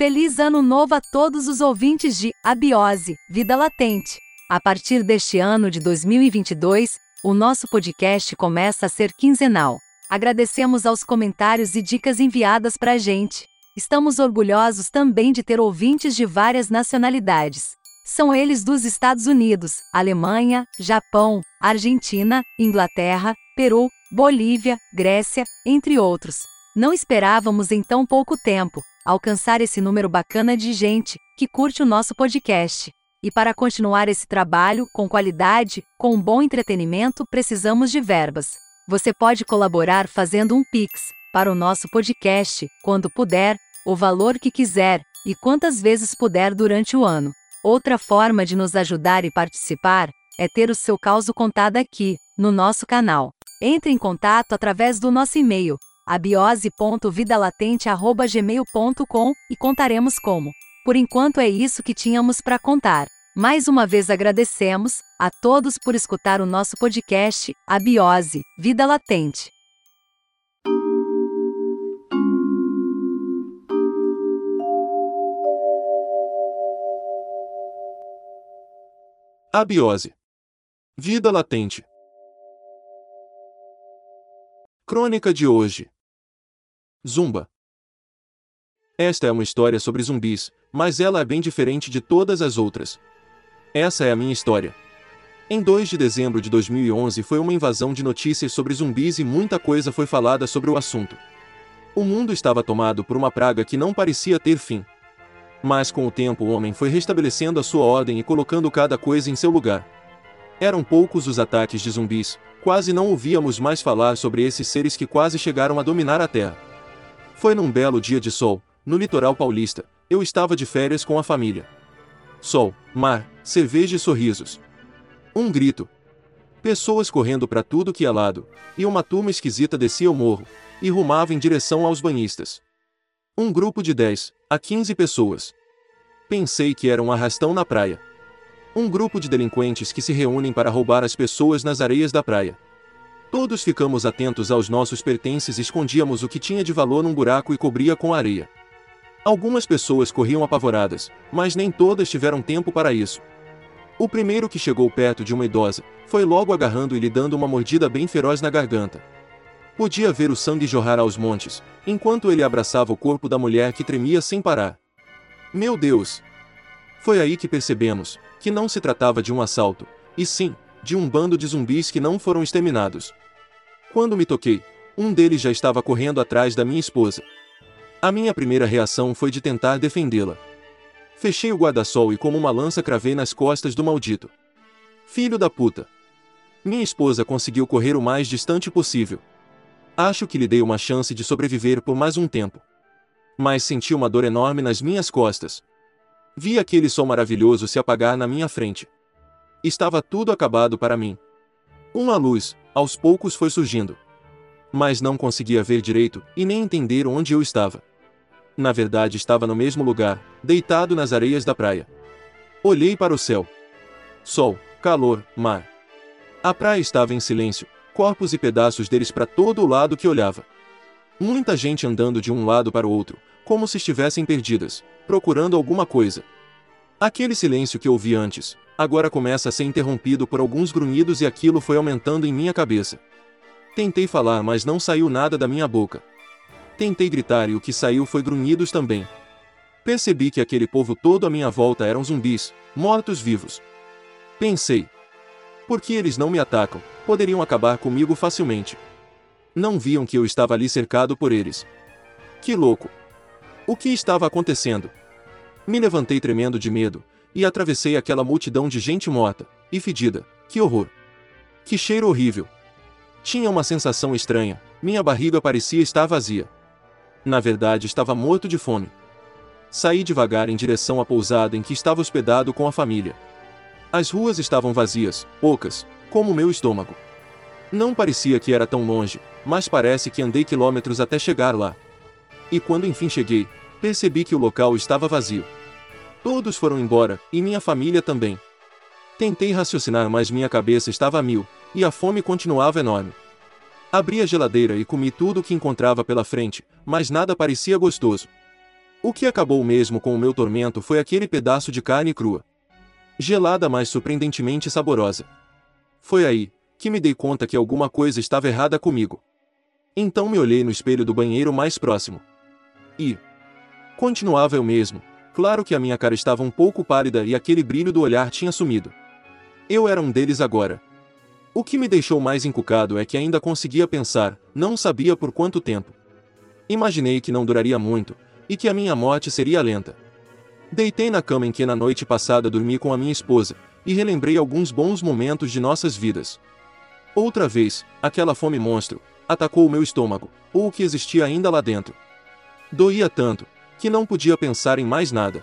Feliz Ano Novo a todos os ouvintes de Abiose, Vida Latente. A partir deste ano de 2022, o nosso podcast começa a ser quinzenal. Agradecemos aos comentários e dicas enviadas para a gente. Estamos orgulhosos também de ter ouvintes de várias nacionalidades. São eles dos Estados Unidos, Alemanha, Japão, Argentina, Inglaterra, Peru, Bolívia, Grécia, entre outros. Não esperávamos em tão pouco tempo alcançar esse número bacana de gente que curte o nosso podcast. E para continuar esse trabalho com qualidade, com um bom entretenimento, precisamos de verbas. Você pode colaborar fazendo um Pix para o nosso podcast, quando puder, o valor que quiser e quantas vezes puder durante o ano. Outra forma de nos ajudar e participar é ter o seu caso contado aqui, no nosso canal. Entre em contato através do nosso e-mail, abiose.vidalatente.gmail.com e contaremos como. Por enquanto é isso que tínhamos para contar. Mais uma vez agradecemos a todos por escutar o nosso podcast Abiose, Vida Latente. Abiose. Vida latente. Crônica de hoje. Zumba. Esta é uma história sobre zumbis, mas ela é bem diferente de todas as outras. Essa é a minha história. Em 2 de dezembro de 2011 foi uma invasão de notícias sobre zumbis e muita coisa foi falada sobre o assunto. O mundo estava tomado por uma praga que não parecia ter fim. Mas com o tempo o homem foi restabelecendo a sua ordem e colocando cada coisa em seu lugar. Eram poucos os ataques de zumbis, quase não ouvíamos mais falar sobre esses seres que quase chegaram a dominar a Terra. Foi num belo dia de sol, no litoral paulista, eu estava de férias com a família. Sol, mar, cerveja e sorrisos. Um grito. Pessoas correndo para tudo que é lado, e uma turma esquisita descia o morro, e rumava em direção aos banhistas. Um grupo de 10 a 15 pessoas. Pensei que era um arrastão na praia. Um grupo de delinquentes que se reúnem para roubar as pessoas nas areias da praia. Todos ficamos atentos aos nossos pertences e escondíamos o que tinha de valor num buraco e cobria com areia. Algumas pessoas corriam apavoradas, mas nem todas tiveram tempo para isso. O primeiro que chegou perto de uma idosa foi logo agarrando e lhe dando uma mordida bem feroz na garganta. Podia ver o sangue jorrar aos montes, enquanto ele abraçava o corpo da mulher que tremia sem parar. Meu Deus! Foi aí que percebemos que não se tratava de um assalto, e sim, de um bando de zumbis que não foram exterminados. Quando me toquei, um deles já estava correndo atrás da minha esposa. A minha primeira reação foi de tentar defendê-la. Fechei o guarda-sol e como uma lança cravei nas costas do maldito. Filho da puta! Minha esposa conseguiu correr o mais distante possível, Acho que lhe dei uma chance de sobreviver por mais um tempo. Mas senti uma dor enorme nas minhas costas. Vi aquele sol maravilhoso se apagar na minha frente. Estava tudo acabado para mim. Uma luz, aos poucos foi surgindo. Mas não conseguia ver direito e nem entender onde eu estava. Na verdade, estava no mesmo lugar, deitado nas areias da praia. Olhei para o céu. Sol, calor, mar. A praia estava em silêncio, corpos e pedaços deles para todo o lado que olhava. Muita gente andando de um lado para o outro, como se estivessem perdidas, procurando alguma coisa. Aquele silêncio que ouvi antes, agora começa a ser interrompido por alguns grunhidos e aquilo foi aumentando em minha cabeça. Tentei falar, mas não saiu nada da minha boca. Tentei gritar e o que saiu foi grunhidos também. Percebi que aquele povo todo à minha volta eram zumbis, mortos-vivos. Pensei. Por que eles não me atacam? poderiam acabar comigo facilmente. Não viam que eu estava ali cercado por eles. Que louco! O que estava acontecendo? Me levantei tremendo de medo, e atravessei aquela multidão de gente morta e fedida. Que horror! Que cheiro horrível! Tinha uma sensação estranha, minha barriga parecia estar vazia. Na verdade, estava morto de fome. Saí devagar em direção à pousada em que estava hospedado com a família. As ruas estavam vazias, poucas, como meu estômago. Não parecia que era tão longe, mas parece que andei quilômetros até chegar lá. E quando enfim cheguei, percebi que o local estava vazio. Todos foram embora, e minha família também. Tentei raciocinar, mas minha cabeça estava a mil, e a fome continuava enorme. Abri a geladeira e comi tudo o que encontrava pela frente, mas nada parecia gostoso. O que acabou mesmo com o meu tormento foi aquele pedaço de carne crua. Gelada, mas surpreendentemente saborosa. Foi aí que me dei conta que alguma coisa estava errada comigo. Então me olhei no espelho do banheiro mais próximo. E. Continuava eu mesmo. Claro que a minha cara estava um pouco pálida e aquele brilho do olhar tinha sumido. Eu era um deles agora. O que me deixou mais encucado é que ainda conseguia pensar, não sabia por quanto tempo. Imaginei que não duraria muito, e que a minha morte seria lenta. Deitei na cama em que na noite passada dormi com a minha esposa, e relembrei alguns bons momentos de nossas vidas. Outra vez, aquela fome monstro, atacou o meu estômago, ou o que existia ainda lá dentro. Doía tanto, que não podia pensar em mais nada.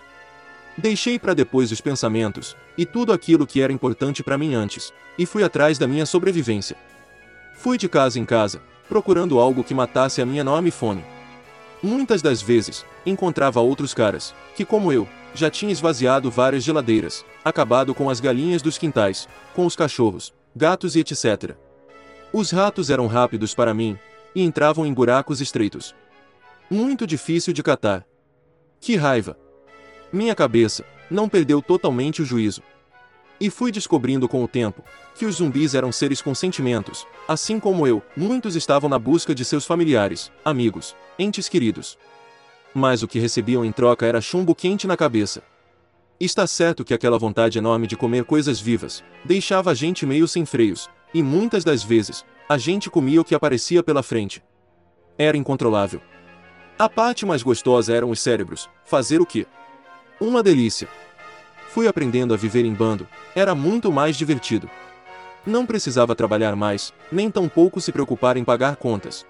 Deixei para depois os pensamentos, e tudo aquilo que era importante para mim antes, e fui atrás da minha sobrevivência. Fui de casa em casa, procurando algo que matasse a minha enorme fome. Muitas das vezes, encontrava outros caras, que como eu, já tinha esvaziado várias geladeiras, acabado com as galinhas dos quintais, com os cachorros, gatos e etc. Os ratos eram rápidos para mim, e entravam em buracos estreitos. Muito difícil de catar. Que raiva! Minha cabeça não perdeu totalmente o juízo. E fui descobrindo com o tempo que os zumbis eram seres com sentimentos, assim como eu, muitos estavam na busca de seus familiares, amigos, entes queridos. Mas o que recebiam em troca era chumbo quente na cabeça. Está certo que aquela vontade enorme de comer coisas vivas deixava a gente meio sem freios, e muitas das vezes, a gente comia o que aparecia pela frente. Era incontrolável. A parte mais gostosa eram os cérebros, fazer o que? Uma delícia. Fui aprendendo a viver em bando, era muito mais divertido. Não precisava trabalhar mais, nem tampouco se preocupar em pagar contas.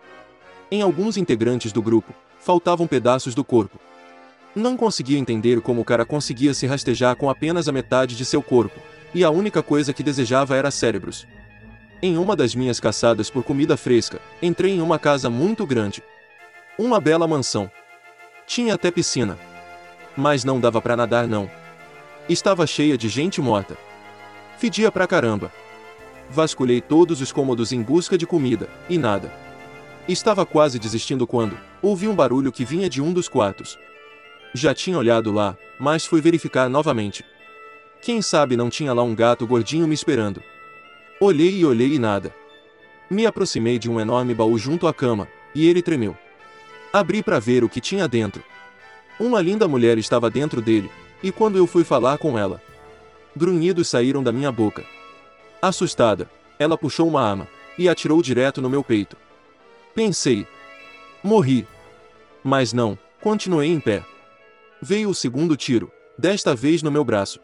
Em alguns integrantes do grupo, faltavam pedaços do corpo. Não conseguia entender como o cara conseguia se rastejar com apenas a metade de seu corpo, e a única coisa que desejava era cérebros. Em uma das minhas caçadas por comida fresca, entrei em uma casa muito grande. Uma bela mansão. Tinha até piscina, mas não dava para nadar não. Estava cheia de gente morta. Fedia pra caramba. Vasculhei todos os cômodos em busca de comida, e nada. Estava quase desistindo quando ouvi um barulho que vinha de um dos quartos. Já tinha olhado lá, mas fui verificar novamente. Quem sabe não tinha lá um gato gordinho me esperando. Olhei e olhei e nada. Me aproximei de um enorme baú junto à cama, e ele tremeu. Abri para ver o que tinha dentro. Uma linda mulher estava dentro dele, e quando eu fui falar com ela, grunhidos saíram da minha boca. Assustada, ela puxou uma arma e atirou direto no meu peito. Pensei. Morri. Mas não, continuei em pé. Veio o segundo tiro, desta vez no meu braço.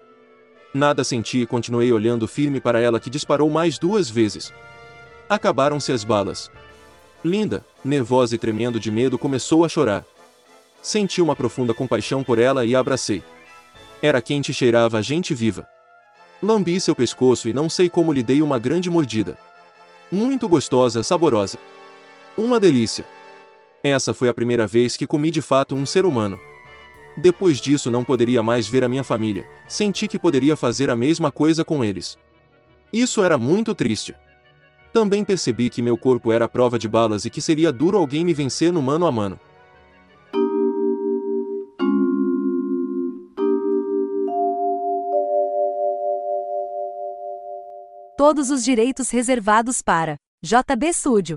Nada senti e continuei olhando firme para ela que disparou mais duas vezes. Acabaram-se as balas. Linda, nervosa e tremendo de medo, começou a chorar. Senti uma profunda compaixão por ela e a abracei. Era quente e cheirava a gente viva. Lambi seu pescoço e não sei como lhe dei uma grande mordida. Muito gostosa, saborosa. Uma delícia. Essa foi a primeira vez que comi de fato um ser humano. Depois disso não poderia mais ver a minha família, senti que poderia fazer a mesma coisa com eles. Isso era muito triste. Também percebi que meu corpo era prova de balas e que seria duro alguém me vencer no mano a mano. todos os direitos reservados para JB Studio.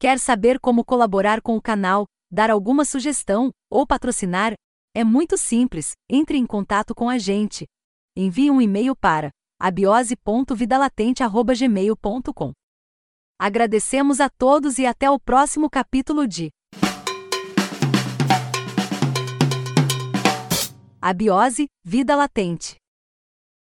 Quer saber como colaborar com o canal, dar alguma sugestão ou patrocinar? É muito simples, entre em contato com a gente. Envie um e-mail para abiose.vidalatente.gmail.com. Agradecemos a todos e até o próximo capítulo de Abiose, Vida Latente.